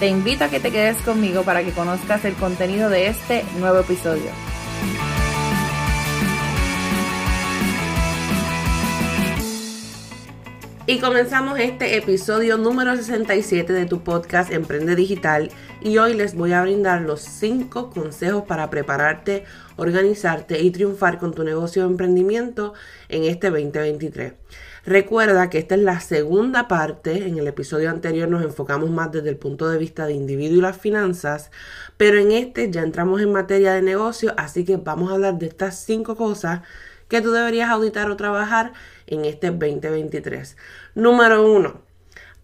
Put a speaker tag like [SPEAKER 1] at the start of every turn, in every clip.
[SPEAKER 1] Te invito a que te quedes conmigo para que conozcas el contenido de este nuevo episodio.
[SPEAKER 2] Y comenzamos este episodio número 67 de tu podcast Emprende Digital y hoy les voy a brindar los 5 consejos para prepararte, organizarte y triunfar con tu negocio de emprendimiento en este 2023. Recuerda que esta es la segunda parte, en el episodio anterior nos enfocamos más desde el punto de vista de individuo y las finanzas, pero en este ya entramos en materia de negocio, así que vamos a hablar de estas 5 cosas que tú deberías auditar o trabajar en este 2023. Número uno,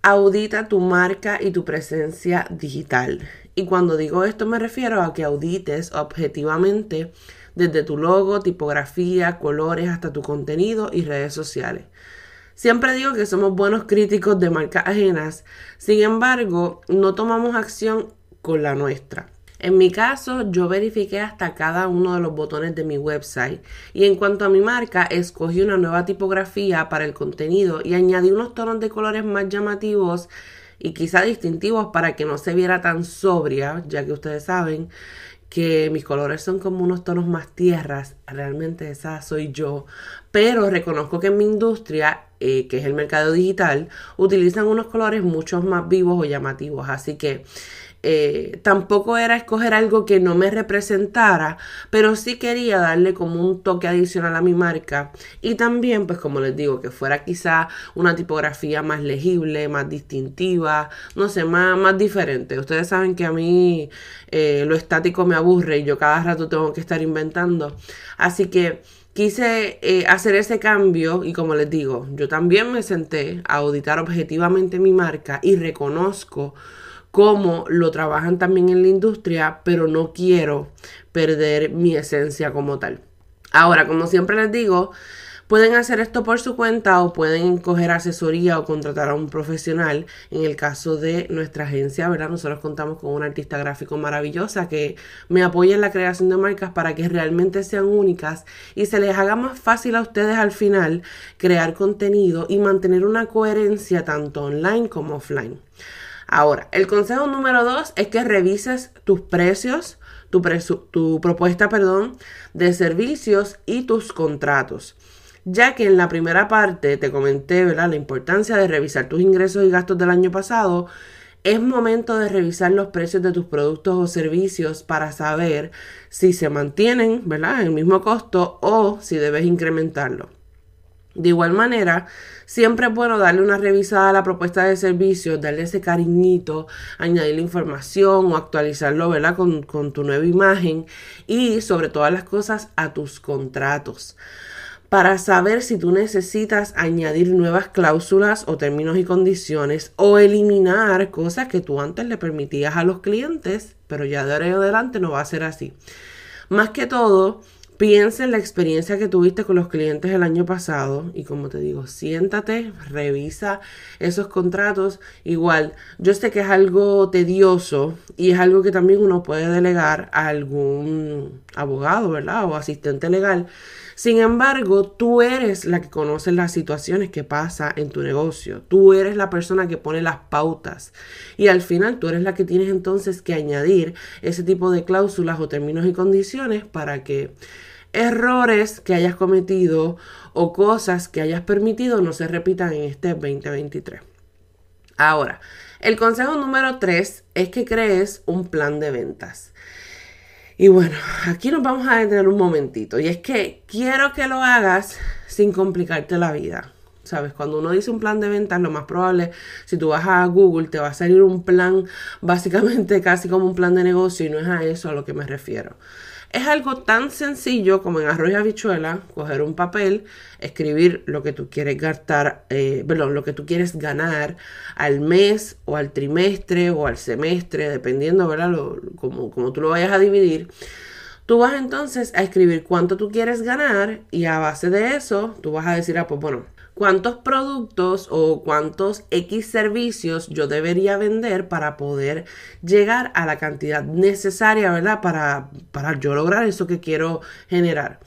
[SPEAKER 2] audita tu marca y tu presencia digital. Y cuando digo esto me refiero a que audites objetivamente desde tu logo, tipografía, colores hasta tu contenido y redes sociales. Siempre digo que somos buenos críticos de marcas ajenas, sin embargo, no tomamos acción con la nuestra. En mi caso, yo verifiqué hasta cada uno de los botones de mi website y en cuanto a mi marca, escogí una nueva tipografía para el contenido y añadí unos tonos de colores más llamativos y quizá distintivos para que no se viera tan sobria, ya que ustedes saben que mis colores son como unos tonos más tierras, realmente esa soy yo, pero reconozco que en mi industria, eh, que es el mercado digital, utilizan unos colores mucho más vivos o llamativos, así que eh, tampoco era escoger algo que no me representara, pero sí quería darle como un toque adicional a mi marca y también, pues como les digo, que fuera quizá una tipografía más legible, más distintiva, no sé, más, más diferente. Ustedes saben que a mí eh, lo estático me aburre y yo cada rato tengo que estar inventando. Así que quise eh, hacer ese cambio y como les digo, yo también me senté a auditar objetivamente mi marca y reconozco cómo lo trabajan también en la industria, pero no quiero perder mi esencia como tal. Ahora, como siempre les digo, pueden hacer esto por su cuenta o pueden coger asesoría o contratar a un profesional. En el caso de nuestra agencia, ¿verdad? Nosotros contamos con una artista gráfico maravillosa que me apoya en la creación de marcas para que realmente sean únicas y se les haga más fácil a ustedes al final crear contenido y mantener una coherencia tanto online como offline. Ahora, el consejo número dos es que revises tus precios, tu, propuesta, perdón, de servicios y tus contratos. Ya que en la primera parte te comenté. La importancia de revisar tus ingresos y gastos del año pasado. Es momento de revisar los precios de tus productos o servicios para saber si se mantienen. En el mismo costo o si debes incrementarlo. De igual manera, siempre es bueno darle una revisada a la propuesta de servicio, darle ese cariñito, añadirle información o actualizarlo, ¿verdad? Con, con tu nueva imagen y sobre todas las cosas a tus contratos para saber si tú necesitas añadir nuevas cláusulas o términos y condiciones o eliminar cosas que tú antes le permitías a los clientes, pero ya de ahora en adelante no va a ser así. Más que todo, Piensa en la experiencia que tuviste con los clientes el año pasado y como te digo, siéntate, revisa esos contratos. Igual, yo sé que es algo tedioso y es algo que también uno puede delegar a algún abogado, ¿verdad? O asistente legal. Sin embargo, tú eres la que conoce las situaciones que pasa en tu negocio. Tú eres la persona que pone las pautas. Y al final tú eres la que tienes entonces que añadir ese tipo de cláusulas o términos y condiciones para que errores que hayas cometido o cosas que hayas permitido no se repitan en este 2023. Ahora, el consejo número 3 es que crees un plan de ventas. Y bueno, aquí nos vamos a detener un momentito. Y es que quiero que lo hagas sin complicarte la vida. ¿Sabes? Cuando uno dice un plan de ventas, lo más probable, si tú vas a Google, te va a salir un plan básicamente casi como un plan de negocio y no es a eso a lo que me refiero. Es algo tan sencillo como en arroz y habichuela, coger un papel, escribir lo que tú quieres gastar, eh, perdón, lo que tú quieres ganar al mes o al trimestre o al semestre, dependiendo, ¿verdad? como, como tú lo vayas a dividir. Tú vas entonces a escribir cuánto tú quieres ganar y a base de eso tú vas a decir, ah, pues bueno, cuántos productos o cuántos X servicios yo debería vender para poder llegar a la cantidad necesaria, ¿verdad? Para, para yo lograr eso que quiero generar.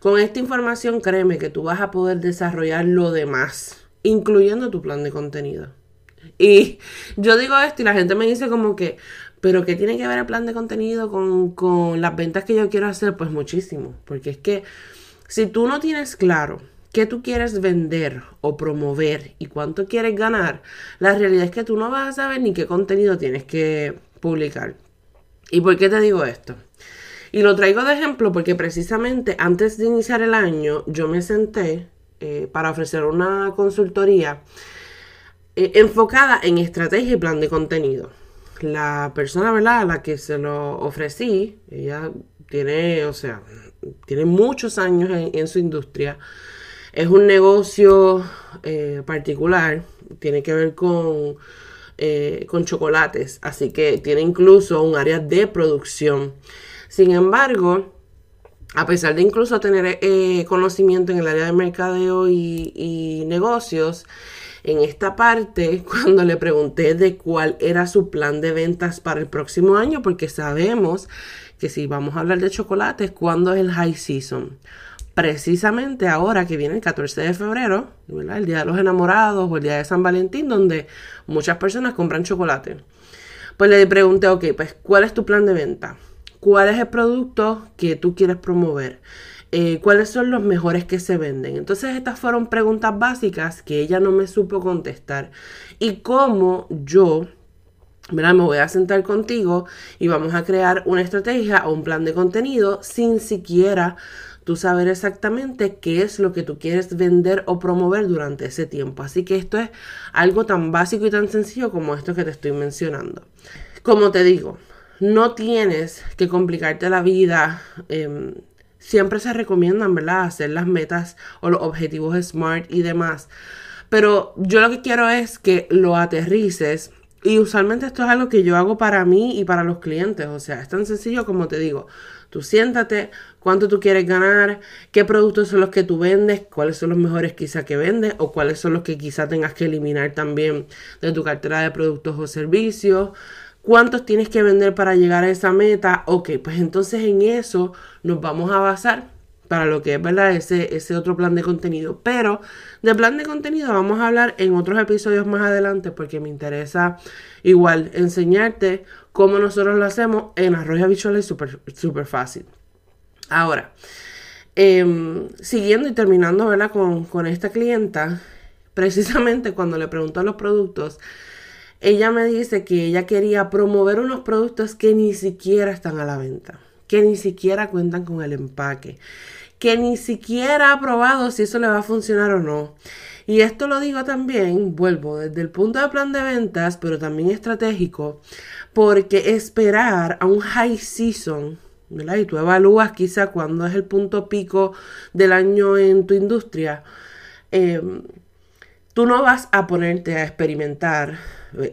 [SPEAKER 2] Con esta información, créeme que tú vas a poder desarrollar lo demás, incluyendo tu plan de contenido. Y yo digo esto y la gente me dice como que, pero ¿qué tiene que ver el plan de contenido con, con las ventas que yo quiero hacer? Pues muchísimo, porque es que si tú no tienes claro, qué tú quieres vender o promover y cuánto quieres ganar, la realidad es que tú no vas a saber ni qué contenido tienes que publicar. ¿Y por qué te digo esto? Y lo traigo de ejemplo porque precisamente antes de iniciar el año yo me senté eh, para ofrecer una consultoría eh, enfocada en estrategia y plan de contenido. La persona, ¿verdad? A la que se lo ofrecí, ella tiene, o sea, tiene muchos años en su industria es un negocio eh, particular, tiene que ver con, eh, con chocolates, así que tiene incluso un área de producción. Sin embargo, a pesar de incluso tener eh, conocimiento en el área de mercadeo y, y, negocios, en esta parte, cuando le pregunté de cuál era su plan de ventas para el próximo año, porque sabemos que si vamos a hablar de chocolates, ¿cuándo es el high season? Precisamente ahora que viene el 14 de febrero, el Día de los Enamorados o el Día de San Valentín, donde muchas personas compran chocolate. Pues le pregunté, ok, pues ¿cuál es tu plan de venta? ¿Cuál es el producto que tú quieres promover? Eh, ¿Cuáles son los mejores que se venden? Entonces estas fueron preguntas básicas que ella no me supo contestar. Y cómo yo ¿verdad? Me voy a sentar contigo y vamos a crear una estrategia o un plan de contenido sin siquiera tú saber exactamente qué es lo que tú quieres vender o promover durante ese tiempo. Así que esto es algo tan básico y tan sencillo como esto que te estoy mencionando. Como te digo, no tienes que complicarte la vida. Em, siempre se recomiendan, ¿verdad? Hacer las metas o los objetivos SMART y demás. Pero yo lo que quiero es que lo aterrices y usualmente esto es algo que yo hago para mí y para los clientes. O sea, es tan sencillo como te digo. Tú siéntate, cuánto tú quieres ganar, qué productos son los que tú vendes, cuáles son los mejores quizá que vendes o cuáles son los que quizá tengas que eliminar también de tu cartera de productos o servicios. ¿Cuántos tienes que vender para llegar a esa meta? Ok, pues entonces en eso nos vamos a basar para lo que es, ¿verdad? Ese, ese otro plan de contenido. Pero de plan de contenido vamos a hablar en otros episodios más adelante porque me interesa igual enseñarte cómo nosotros lo hacemos en arroyo visual es súper fácil. Ahora, em, siguiendo y terminando, ¿verdad? Con, esta clienta, precisamente cuando le pregunto a los productos, ella me dice que ella quería promover unos productos que ni siquiera están a la venta, que ni siquiera cuentan con el empaque, que ni siquiera ha probado si eso le va a funcionar o no. Y esto lo digo también, vuelvo, desde el punto de plan de ventas, pero también estratégico, porque esperar a un high season, ¿verdad? Y tú evalúas quizá cuándo es el punto pico del año en tu industria, em, tú no vas a ponerte a experimentar,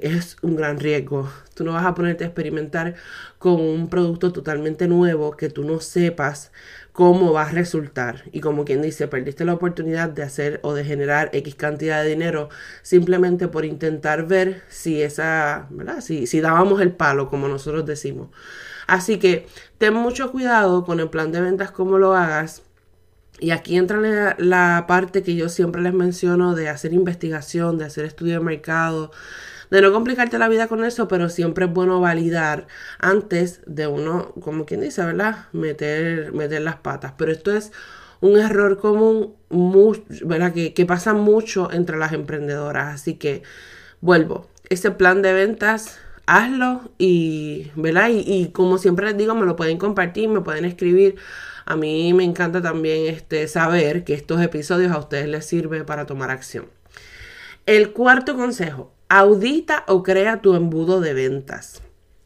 [SPEAKER 2] es un gran riesgo, tú no vas a ponerte a experimentar con un producto totalmente nuevo que tú no sepas cómo va a resultar. Y como quien dice, perdiste la oportunidad de hacer o de generar X cantidad de dinero simplemente por intentar ver si esa, ¿verdad? Si, si dábamos el palo, como nosotros decimos. Así que ten mucho cuidado con el plan de ventas, cómo lo hagas. Y aquí entra la, parte que yo siempre les menciono de hacer investigación, de hacer estudio de mercado, de no complicarte la vida con eso, pero siempre es bueno validar antes de uno, como quien dice, ¿verdad? Meter, meter las patas. Pero esto es un error común, ¿verdad? Que, que pasa mucho entre las emprendedoras. Así que vuelvo, ese plan de ventas hazlo y, ¿verdad? Y, como siempre les digo, me lo pueden compartir, me pueden escribir. A mí me encanta también este, saber que estos episodios a ustedes les sirven para tomar acción. El cuarto consejo, Audita o crea tu embudo de ventas.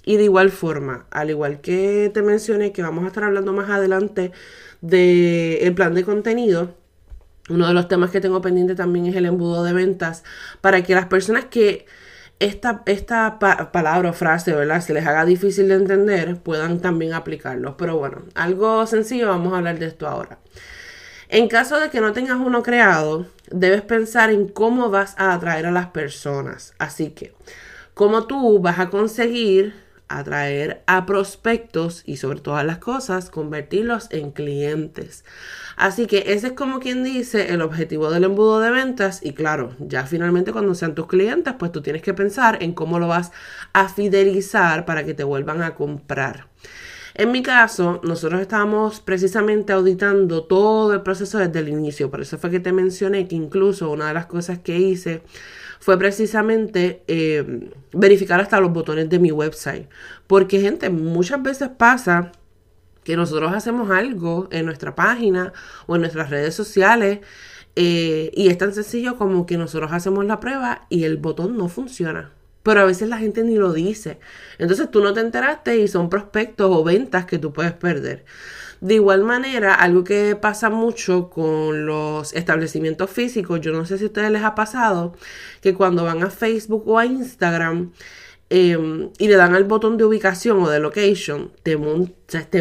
[SPEAKER 2] Y de igual forma, al igual que te mencioné que vamos a estar hablando más adelante del plan de contenido, uno de los temas que tengo pendiente también es el embudo de ventas para que las personas que esta, esta palabra o frase, ¿verdad? Se les haga difícil de entender, puedan también aplicarlo. Pero bueno, algo sencillo, vamos a hablar de esto ahora. En caso de que no tengas uno creado, debes pensar en cómo vas a atraer a las personas. Así que, cómo tú vas a conseguir atraer a prospectos y sobre todas las cosas, convertirlos en clientes. Así que ese es como quien dice el objetivo del embudo de ventas y claro, ya finalmente cuando sean tus clientes, pues tú tienes que pensar en cómo lo vas a fidelizar para que te vuelvan a comprar. En mi caso, nosotros estábamos precisamente auditando todo el proceso desde el inicio, por eso fue que te mencioné que incluso una de las cosas que hice fue precisamente eh, verificar hasta los botones de mi website. Porque gente, muchas veces pasa que nosotros hacemos algo en nuestra página o en nuestras redes sociales eh, y es tan sencillo como que nosotros hacemos la prueba y el botón no funciona. Pero a veces la gente ni lo dice. Entonces tú no te enteraste y son prospectos o ventas que tú puedes perder. De igual manera, algo que pasa mucho con los establecimientos físicos, yo no sé si a ustedes les ha pasado, que cuando van a Facebook o a Instagram, em, y le dan al botón de ubicación o de location, te,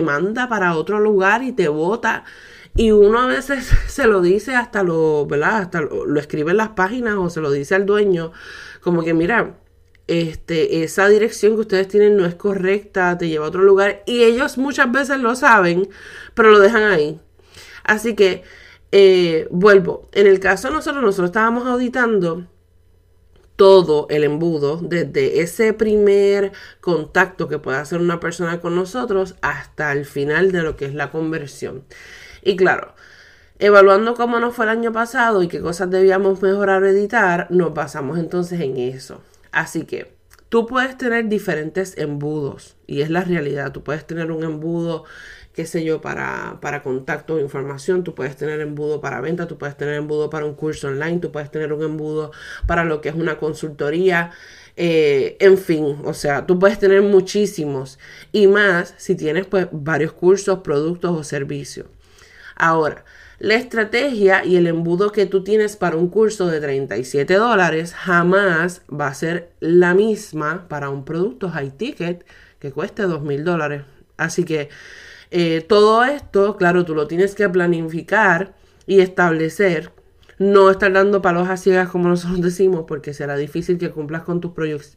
[SPEAKER 2] manda para otro lugar y te bota. Y uno a veces se lo dice hasta lo. Hasta lo escribe en las páginas o se lo dice al dueño, como que mira, este, esa dirección que ustedes tienen no es correcta, te lleva a otro lugar y ellos muchas veces lo saben, pero lo dejan ahí. Así que, eh, vuelvo, en el caso de nosotros, nosotros estábamos auditando todo el embudo, desde ese primer contacto que puede hacer una persona con nosotros hasta el final de lo que es la conversión. Y claro, evaluando cómo nos fue el año pasado y qué cosas debíamos mejorar o editar, nos basamos entonces en eso. Así que tú puedes tener diferentes embudos y es la realidad. Tú puedes tener un embudo, qué sé yo, para, para contacto o información, tú puedes tener embudo para venta, tú puedes tener embudo para un curso online, tú puedes tener un embudo para lo que es una consultoría. Eh, en fin, o sea, tú puedes tener muchísimos y más si tienes pues varios cursos, productos o servicios. Ahora, la estrategia y el embudo que tú tienes para un curso de 37 dólares jamás va a ser la misma para un producto high ticket que cueste 2 mil dólares. Así que eh, todo esto, claro, tú lo tienes que planificar y establecer. No estar dando palos a ciegas como nosotros decimos, porque será difícil que cumplas con tus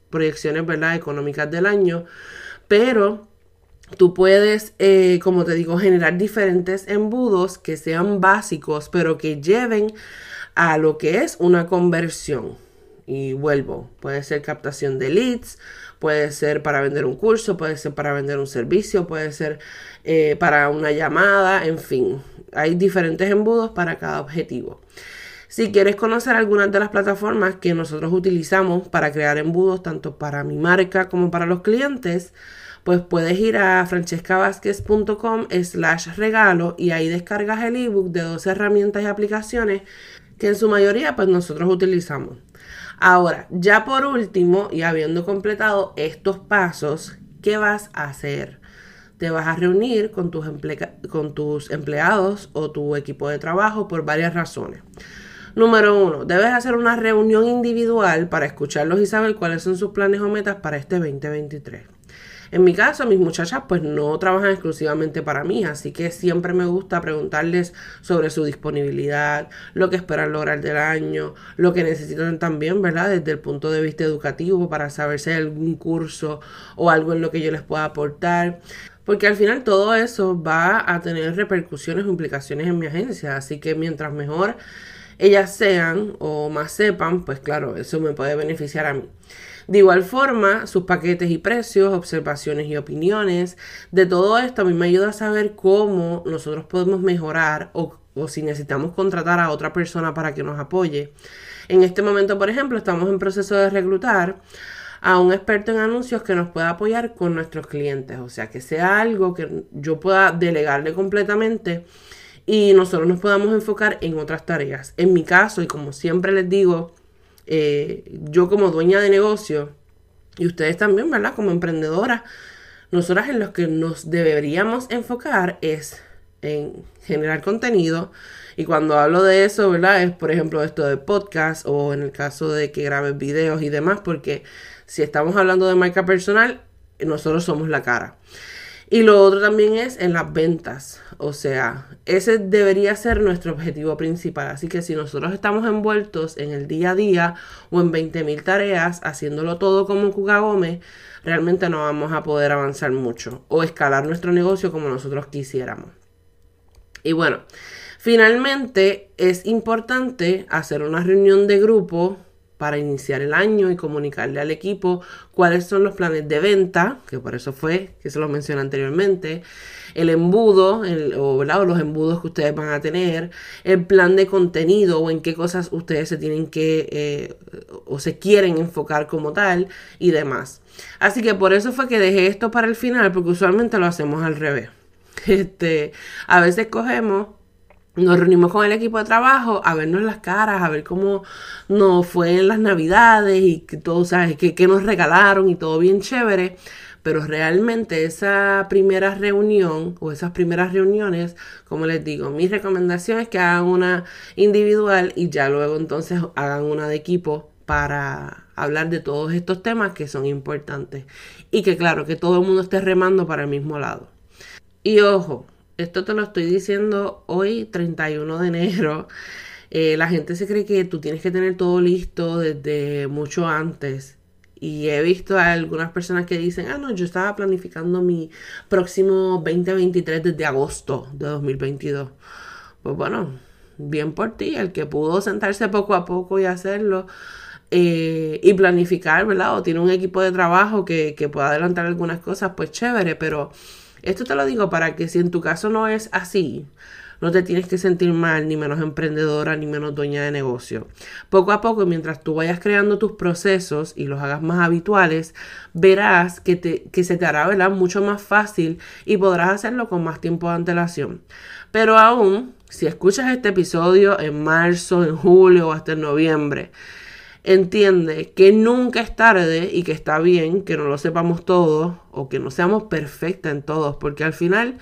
[SPEAKER 2] proyecciones económicas del año. Pero Tú puedes, eh, como te digo, generar diferentes embudos que sean básicos, pero que lleven a lo que es una conversión. Y vuelvo, puede ser captación de leads, puede ser para vender un curso, puede ser para vender un servicio, puede ser eh, para una llamada, en fin, hay diferentes embudos para cada objetivo. Si quieres conocer algunas de las plataformas que nosotros utilizamos para crear embudos, tanto para mi marca como para los clientes, pues puedes ir a francescavázquez.com slash regalo y ahí descargas el ebook de 12 herramientas y aplicaciones que en su mayoría pues nosotros utilizamos. Ahora, ya por último y habiendo completado estos pasos, ¿qué vas a hacer? Te vas a reunir con tus, con tus empleados o tu equipo de trabajo por varias razones. Número uno, debes hacer una reunión individual para escucharlos y saber cuáles son sus planes o metas para este 2023. En mi caso, mis muchachas pues no trabajan exclusivamente para mí, así que siempre me gusta preguntarles sobre su disponibilidad, lo que esperan lograr del año, lo que necesitan también, ¿verdad? Desde el punto de vista educativo para saber si hay algún curso o algo en lo que yo les pueda aportar. Porque al final todo eso va a tener repercusiones o implicaciones en mi agencia. Así que mientras mejor ellas sean o más sepan, pues claro, eso me puede beneficiar a mí. De igual forma, sus paquetes y precios, observaciones y opiniones, de todo esto a mí me ayuda a saber cómo nosotros podemos mejorar o, si necesitamos contratar a otra persona para que nos apoye. En este momento, por ejemplo, estamos en proceso de reclutar a un experto en anuncios que nos pueda apoyar con nuestros clientes. O sea, que sea algo que yo pueda delegarle completamente y nosotros nos podamos enfocar en otras tareas. En mi caso, y como siempre les digo, eh, yo como dueña de negocio, Y ustedes también, ¿verdad? Como emprendedoras, nosotras en lo que nos deberíamos enfocar es en generar contenido. Y cuando hablo de eso, ¿verdad? Es por ejemplo esto de podcast o en el caso de que grabes videos y demás, porque si estamos hablando de marca personal, nosotros somos la cara. Y lo otro también es en las ventas. O sea, ese debería ser nuestro objetivo principal. Así que si nosotros estamos envueltos en el día a día o en 20.000 tareas, haciéndolo todo como Cuca Gómez, realmente no vamos a poder avanzar mucho o escalar nuestro negocio como nosotros quisiéramos. Y bueno, finalmente es importante hacer una reunión de grupo para iniciar el año y comunicarle al equipo cuáles son los planes de venta, que por eso fue que se lo mencioné anteriormente, el embudo o, los embudos que ustedes van a tener, el plan de contenido o en qué cosas ustedes se tienen que eh, o se quieren enfocar como tal y demás. Así que por eso fue que dejé esto para el final, porque usualmente lo hacemos al revés. Este, a veces cogemos nos reunimos con el equipo de trabajo a vernos las caras, a ver cómo nos fue en las navidades y que todo, ¿sabes? Que, que nos regalaron y todo bien chévere. Pero realmente esa primera reunión o esas primeras reuniones, como les digo, mi recomendación es que hagan una individual y ya luego entonces hagan una de equipo para hablar de todos estos temas que son importantes. Y que claro, que todo el mundo esté remando para el mismo lado. Y ojo, esto te lo estoy diciendo hoy, 31 de enero. Eh, la gente se cree que tú tienes que tener todo listo desde mucho antes. Y he visto a algunas personas que dicen, ah, no, yo estaba planificando mi próximo 2023 desde agosto de 2022. Pues bueno, bien por ti, el que pudo sentarse poco a poco y hacerlo eh, y planificar, ¿verdad? O tiene un equipo de trabajo que, que pueda adelantar algunas cosas, pues chévere, pero esto te lo digo para que si en tu caso no es así, no te tienes que sentir mal, ni menos emprendedora, ni menos dueña de negocio. Poco a poco, mientras tú vayas creando tus procesos y los hagas más habituales, verás que, te, que se te hará mucho más fácil y podrás hacerlo con más tiempo de antelación. Pero aún, si escuchas este episodio en marzo, en julio o hasta en noviembre, entiende que nunca es tarde y que está bien que no lo sepamos todos o que no seamos perfectas en todos, porque al final,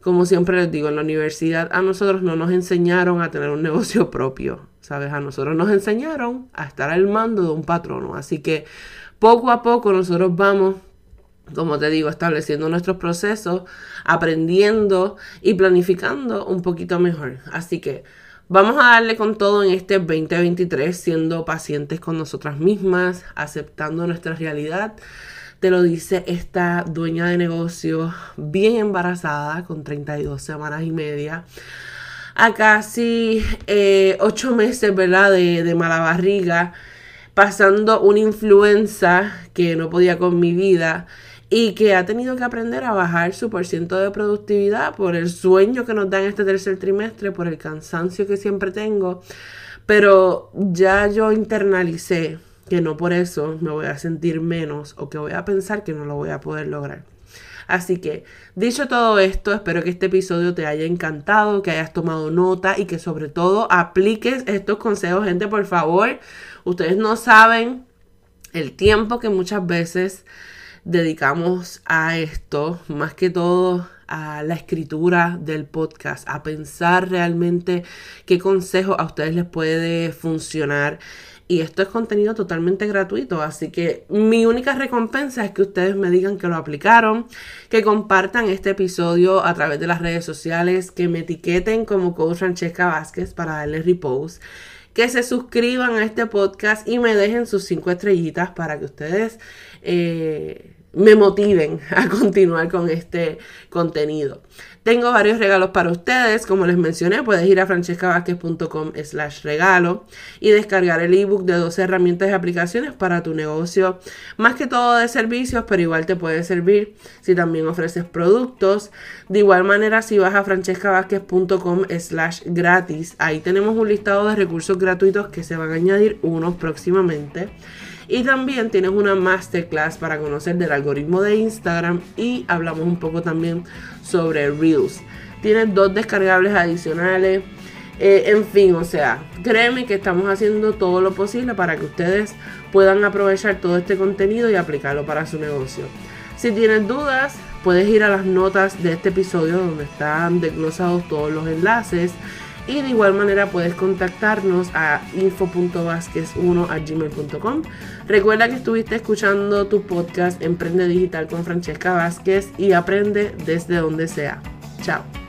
[SPEAKER 2] como siempre les digo, en la universidad a nosotros no nos enseñaron a tener un negocio propio, ¿sabes? A nosotros nos enseñaron a estar al mando de un patrono, así que poco a poco nosotros vamos como te digo, estableciendo nuestros procesos, aprendiendo y planificando un poquito mejor. Así que Vamos a darle con todo en este 2023, siendo pacientes con nosotras mismas, aceptando nuestra realidad. Te lo dice esta dueña de negocio bien embarazada, con 32 semanas y media, a casi eh, 8 meses, ¿verdad? De mala barriga, pasando una influenza que no podía con mi vida y que ha tenido que aprender a bajar su porciento de productividad por el sueño que nos da en este tercer trimestre, por el cansancio que siempre tengo. Pero ya yo internalicé que no por eso me voy a sentir menos o que voy a pensar que no lo voy a poder lograr. Así que, dicho todo esto, espero que este episodio te haya encantado, que hayas tomado nota y que sobre todo apliques estos consejos, gente, por favor. Ustedes no saben el tiempo que muchas veces dedicamos a esto, más que todo a la escritura del podcast, a pensar realmente qué consejo a ustedes les puede funcionar. Y esto es contenido totalmente gratuito, así que mi única recompensa es que ustedes me digan que lo aplicaron, que compartan este episodio a través de las redes sociales, que me etiqueten como Coach Francesca Vázquez para darle repost que se suscriban a este podcast y me dejen sus cinco estrellitas para que ustedes eh, me motiven a continuar con este contenido. Tengo varios regalos para ustedes, como les mencioné, puedes ir a francescavázquez.com slash regalo y descargar el ebook de 12 herramientas y aplicaciones para tu negocio, más que todo de servicios, pero igual te puede servir si también ofreces productos. De igual manera, si vas a francescavázquez.com slash gratis, ahí tenemos un listado de recursos gratuitos que se van a añadir unos próximamente. Y también tienes una masterclass para conocer del algoritmo de Instagram y hablamos un poco también sobre Reels. Tienes dos descargables adicionales. Eh, en fin, o sea, créeme que estamos haciendo todo lo posible para que ustedes puedan aprovechar todo este contenido y aplicarlo para su negocio. Si tienes dudas, puedes ir a las notas de este episodio donde están desglosados todos los enlaces. Y de igual manera puedes contactarnos a info.vázquez1 Recuerda que estuviste escuchando tu podcast Emprende Digital con Francesca Vázquez y aprende desde donde sea. Chao.